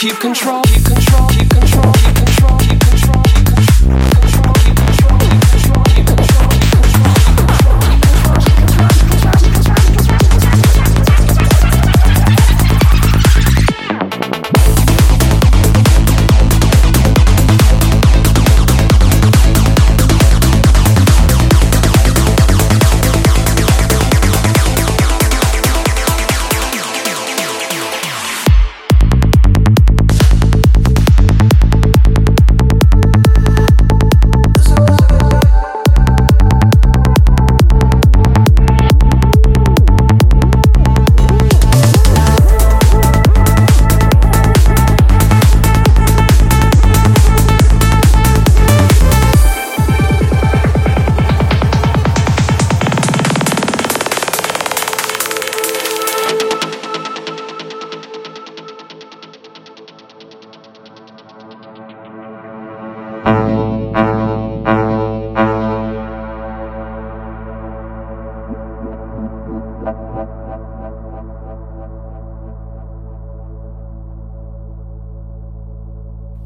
Keep control, keep control,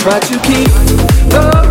try to keep the